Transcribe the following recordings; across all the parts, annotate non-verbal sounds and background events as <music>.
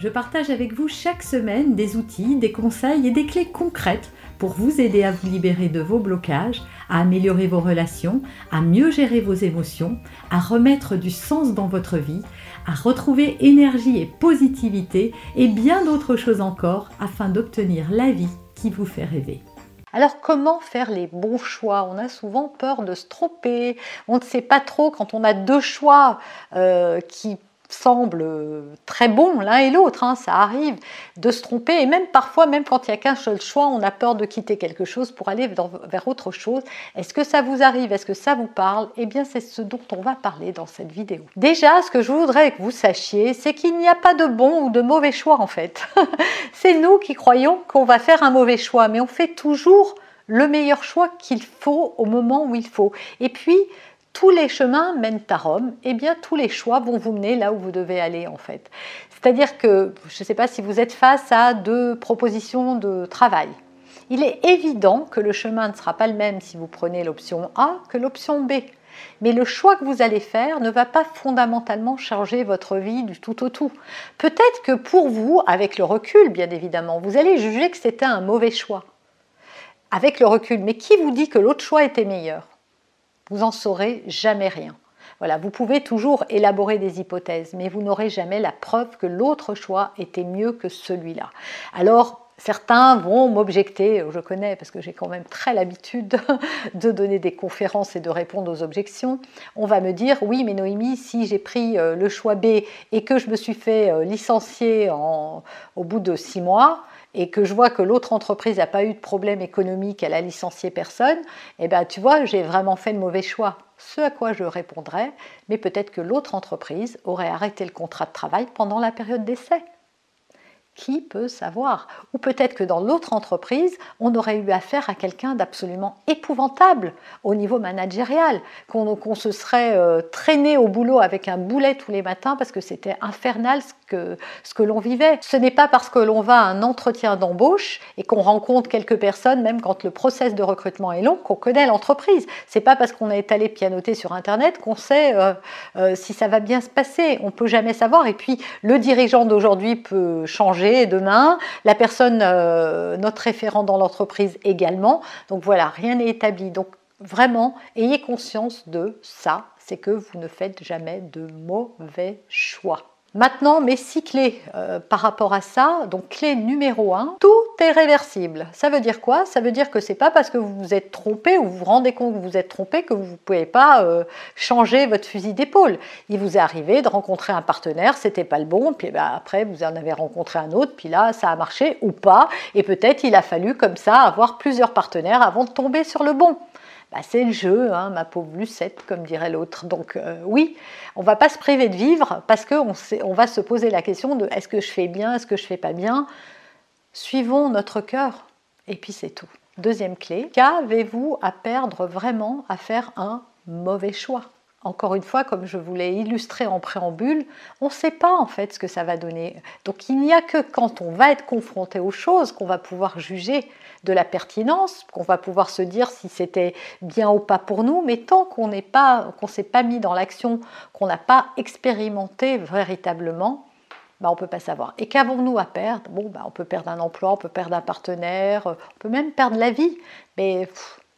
Je partage avec vous chaque semaine des outils, des conseils et des clés concrètes pour vous aider à vous libérer de vos blocages, à améliorer vos relations, à mieux gérer vos émotions, à remettre du sens dans votre vie, à retrouver énergie et positivité et bien d'autres choses encore afin d'obtenir la vie qui vous fait rêver. Alors comment faire les bons choix? On a souvent peur de se tromper, on ne sait pas trop quand on a deux choix euh, qui semblent très bons l'un et l'autre, hein, ça arrive de se tromper et même parfois, même quand il n'y a qu'un seul choix, on a peur de quitter quelque chose pour aller vers autre chose. Est-ce que ça vous arrive? Est-ce que ça vous parle? Eh bien, c'est ce dont on va parler dans cette vidéo. Déjà, ce que je voudrais que vous sachiez, c'est qu'il n'y a pas de bon ou de mauvais choix en fait. <laughs> c'est nous qui croyons qu'on va faire un mauvais choix, mais on fait toujours le meilleur choix qu'il faut au moment où il faut. Et puis, tous les chemins mènent à Rome, et eh bien tous les choix vont vous mener là où vous devez aller en fait. C'est-à-dire que, je ne sais pas si vous êtes face à deux propositions de travail. Il est évident que le chemin ne sera pas le même si vous prenez l'option A que l'option B. Mais le choix que vous allez faire ne va pas fondamentalement changer votre vie du tout au tout. Peut-être que pour vous, avec le recul bien évidemment, vous allez juger que c'était un mauvais choix. Avec le recul, mais qui vous dit que l'autre choix était meilleur? Vous en saurez jamais rien. Voilà, vous pouvez toujours élaborer des hypothèses, mais vous n'aurez jamais la preuve que l'autre choix était mieux que celui-là. Alors, Certains vont m'objecter, je connais parce que j'ai quand même très l'habitude <laughs> de donner des conférences et de répondre aux objections. On va me dire oui, mais Noémie, si j'ai pris euh, le choix B et que je me suis fait euh, licencier au bout de six mois, et que je vois que l'autre entreprise n'a pas eu de problème économique, elle a licencié personne, eh bien tu vois, j'ai vraiment fait le mauvais choix. Ce à quoi je répondrais, mais peut-être que l'autre entreprise aurait arrêté le contrat de travail pendant la période d'essai. Qui peut savoir Ou peut-être que dans l'autre entreprise, on aurait eu affaire à quelqu'un d'absolument épouvantable au niveau managérial, qu'on se serait euh, traîné au boulot avec un boulet tous les matins parce que c'était infernal ce que, ce que l'on vivait. Ce n'est pas parce que l'on va à un entretien d'embauche et qu'on rencontre quelques personnes, même quand le process de recrutement est long, qu'on connaît l'entreprise. C'est pas parce qu'on est allé pianoter sur Internet qu'on sait euh, euh, si ça va bien se passer. On peut jamais savoir. Et puis, le dirigeant d'aujourd'hui peut changer demain, la personne, euh, notre référent dans l'entreprise également. Donc voilà, rien n'est établi. Donc vraiment, ayez conscience de ça, c'est que vous ne faites jamais de mauvais choix. Maintenant, mes six clés euh, par rapport à ça. Donc, clé numéro un, tout est réversible. Ça veut dire quoi? Ça veut dire que c'est pas parce que vous vous êtes trompé ou vous vous rendez compte que vous vous êtes trompé que vous ne pouvez pas euh, changer votre fusil d'épaule. Il vous est arrivé de rencontrer un partenaire, c'était pas le bon, puis bah, après vous en avez rencontré un autre, puis là ça a marché ou pas, et peut-être il a fallu comme ça avoir plusieurs partenaires avant de tomber sur le bon. Bah, c'est le jeu, hein, ma pauvre Lucette, comme dirait l'autre. Donc euh, oui, on va pas se priver de vivre parce qu'on on va se poser la question de est-ce que je fais bien, est-ce que je fais pas bien. Suivons notre cœur et puis c'est tout. Deuxième clé, qu'avez-vous à perdre vraiment à faire un mauvais choix? Encore une fois, comme je vous l'ai illustré en préambule, on ne sait pas en fait ce que ça va donner. Donc il n'y a que quand on va être confronté aux choses qu'on va pouvoir juger de la pertinence, qu'on va pouvoir se dire si c'était bien ou pas pour nous, mais tant qu'on n'est pas, qu'on s'est pas mis dans l'action, qu'on n'a pas expérimenté véritablement, bah, on ne peut pas savoir. Et qu'avons-nous à perdre? Bon, bah, on peut perdre un emploi, on peut perdre un partenaire, on peut même perdre la vie, mais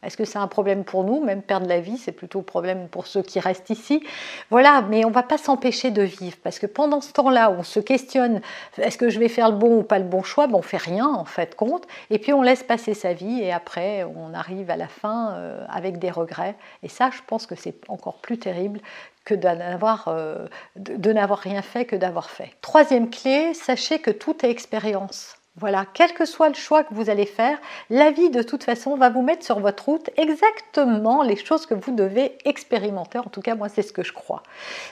est-ce que c'est un problème pour nous Même perdre la vie, c'est plutôt un problème pour ceux qui restent ici? Voilà, mais on ne va pas s'empêcher de vivre parce que pendant ce temps-là, on se questionne est-ce que je vais faire le bon ou pas le bon choix? Ben, On fait rien en fait compte. Et puis on laisse passer sa vie et après, on arrive à la fin euh, avec des regrets. Et ça, je pense que c'est encore plus terrible que euh, de, de n'avoir rien fait que d'avoir fait. Troisième clé, sachez que tout est expérience. Voilà, quel que soit le choix que vous allez faire, la vie de toute façon va vous mettre sur votre route exactement les choses que vous devez expérimenter. En tout cas, moi, c'est ce que je crois.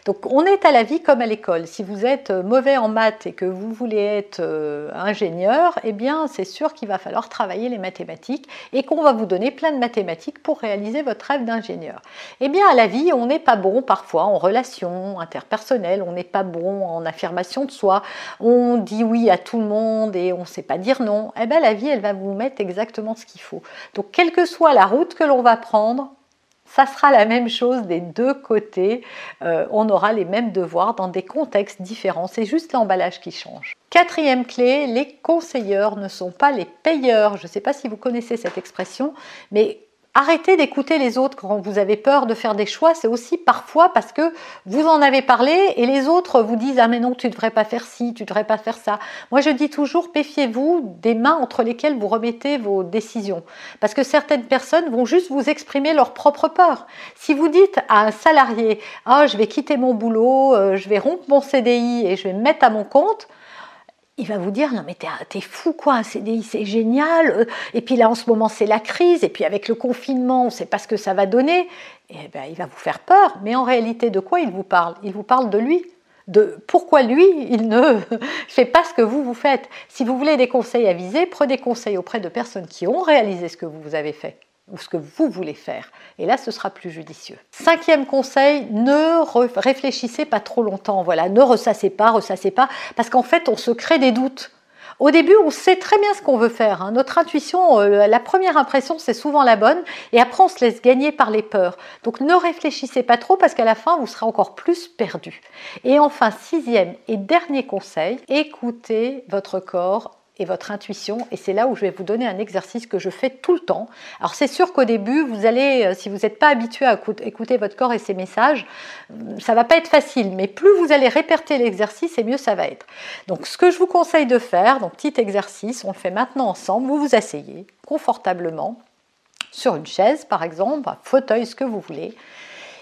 Donc, on est à la vie comme à l'école. Si vous êtes mauvais en maths et que vous voulez être euh, ingénieur, eh bien, c'est sûr qu'il va falloir travailler les mathématiques et qu'on va vous donner plein de mathématiques pour réaliser votre rêve d'ingénieur. Eh bien, à la vie, on n'est pas bon parfois en relations interpersonnelles, on n'est pas bon en affirmation de soi, on dit oui à tout le monde et on sait pas dire non, eh bien la vie, elle va vous mettre exactement ce qu'il faut. Donc, quelle que soit la route que l'on va prendre, ça sera la même chose des deux côtés. Euh, on aura les mêmes devoirs dans des contextes différents. C'est juste l'emballage qui change. Quatrième clé, les conseilleurs ne sont pas les payeurs. Je ne sais pas si vous connaissez cette expression, mais Arrêtez d'écouter les autres quand vous avez peur de faire des choix. C'est aussi parfois parce que vous en avez parlé et les autres vous disent Ah, mais non, tu ne devrais pas faire ci, tu ne devrais pas faire ça. Moi, je dis toujours Méfiez-vous des mains entre lesquelles vous remettez vos décisions. Parce que certaines personnes vont juste vous exprimer leur propre peur. Si vous dites à un salarié Ah, je vais quitter mon boulot, euh, je vais rompre mon CDI et je vais me mettre à mon compte, il va vous dire non mais t'es fou quoi, un c'est génial, euh, et puis là en ce moment c'est la crise, et puis avec le confinement on ne sait pas ce que ça va donner, et ben, il va vous faire peur, mais en réalité de quoi il vous parle? Il vous parle de lui, de pourquoi lui il ne <laughs> fait pas ce que vous vous faites. Si vous voulez des conseils avisés, prenez conseil auprès de personnes qui ont réalisé ce que vous avez fait ou ce que vous voulez faire. Et là, ce sera plus judicieux. Cinquième conseil, ne réfléchissez pas trop longtemps. Voilà, ne ressassez pas, ressassez pas, parce qu'en fait, on se crée des doutes. Au début, on sait très bien ce qu'on veut faire. Hein. Notre intuition, euh, la première impression, c'est souvent la bonne. Et après, on se laisse gagner par les peurs. Donc, ne réfléchissez pas trop parce qu'à la fin, vous serez encore plus perdu. Et enfin, sixième et dernier conseil, écoutez votre corps et votre intuition. Et c'est là où je vais vous donner un exercice que je fais tout le temps. Alors c'est sûr qu'au début, vous allez, euh, si vous n'êtes pas habitué à écouter votre corps et ses messages, euh, ça va pas être facile. Mais plus vous allez répéter l'exercice, et mieux ça va être. Donc ce que je vous conseille de faire, donc petit exercice, on le fait maintenant ensemble. Vous vous asseyez confortablement sur une chaise, par exemple, un fauteuil, ce que vous voulez.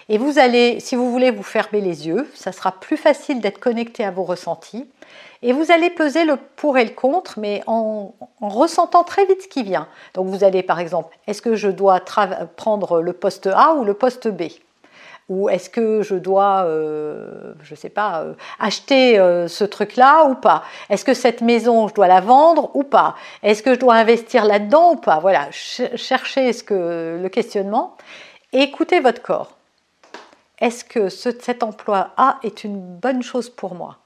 Et vous allez, si vous voulez, vous fermer les yeux. Ça sera plus facile d'être connecté à vos ressentis. Et vous allez peser le pour et le contre, mais en, ressentant très vite ce qui vient. Donc vous allez par exemple, est-ce que je dois prendre le poste A ou le poste B? Ou est-ce que je dois, euh, je ne sais pas, euh, acheter euh, ce truc-là ou pas? Est-ce que cette maison, je dois la vendre ou pas? Est-ce que je dois investir là-dedans ou pas? Voilà, cherchez ce que, le questionnement écoutez votre corps. Est-ce que cet emploi A est une bonne chose pour moi?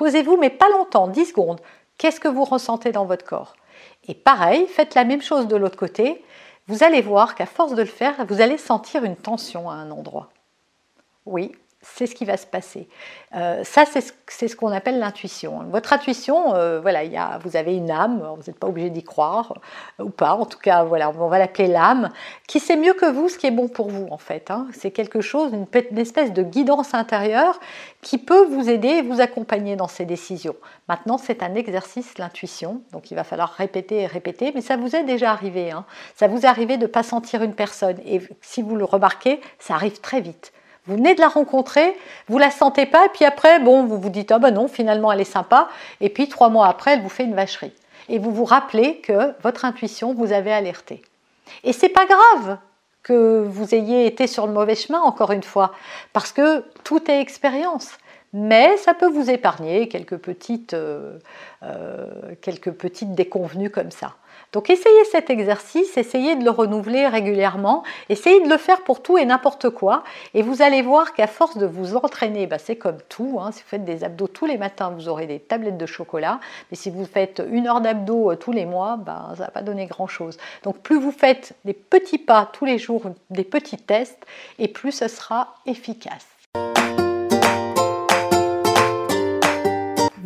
Posez-vous, mais pas longtemps, 10 secondes. Qu'est-ce que vous ressentez dans votre corps? Et pareil, faites la même chose de l'autre côté. Vous allez voir qu'à force de le faire, vous allez sentir une tension à un endroit. Oui, c'est ce qui va se passer. Euh, ça, c'est ce, qu'on appelle l'intuition. Votre intuition, euh, voilà, y a, vous avez une âme, vous n'êtes pas obligé d'y croire euh, ou pas. En tout cas, voilà, on va l'appeler l'âme, qui sait mieux que vous ce qui est bon pour vous, en fait. Hein. C'est quelque chose, une, espèce de guidance intérieure qui peut vous aider et vous accompagner dans ces décisions. Maintenant, c'est un exercice, l'intuition, donc il va falloir répéter et répéter, mais ça vous est déjà arrivé. Hein. Ça vous est arrivé de ne pas sentir une personne, et si vous le remarquez, ça arrive très vite. Vous venez de la rencontrer, vous la sentez pas, et puis après, bon, vous vous dites, ah ben non, finalement elle est sympa, et puis trois mois après, elle vous fait une vacherie. Et vous vous rappelez que votre intuition vous avait alerté. Et c'est pas grave que vous ayez été sur le mauvais chemin, encore une fois, parce que tout est expérience. Mais ça peut vous épargner quelques petites, euh, euh, quelques petites déconvenues comme ça. Donc essayez cet exercice, essayez de le renouveler régulièrement, essayez de le faire pour tout et n'importe quoi, et vous allez voir qu'à force de vous entraîner, bah, c'est comme tout, hein. si vous faites des abdos tous les matins, vous aurez des tablettes de chocolat, mais si vous faites une heure d'abdos euh, tous les mois, bah, ça ne va pas donner grand-chose. Donc plus vous faites des petits pas tous les jours, des petits tests, et plus ce sera efficace.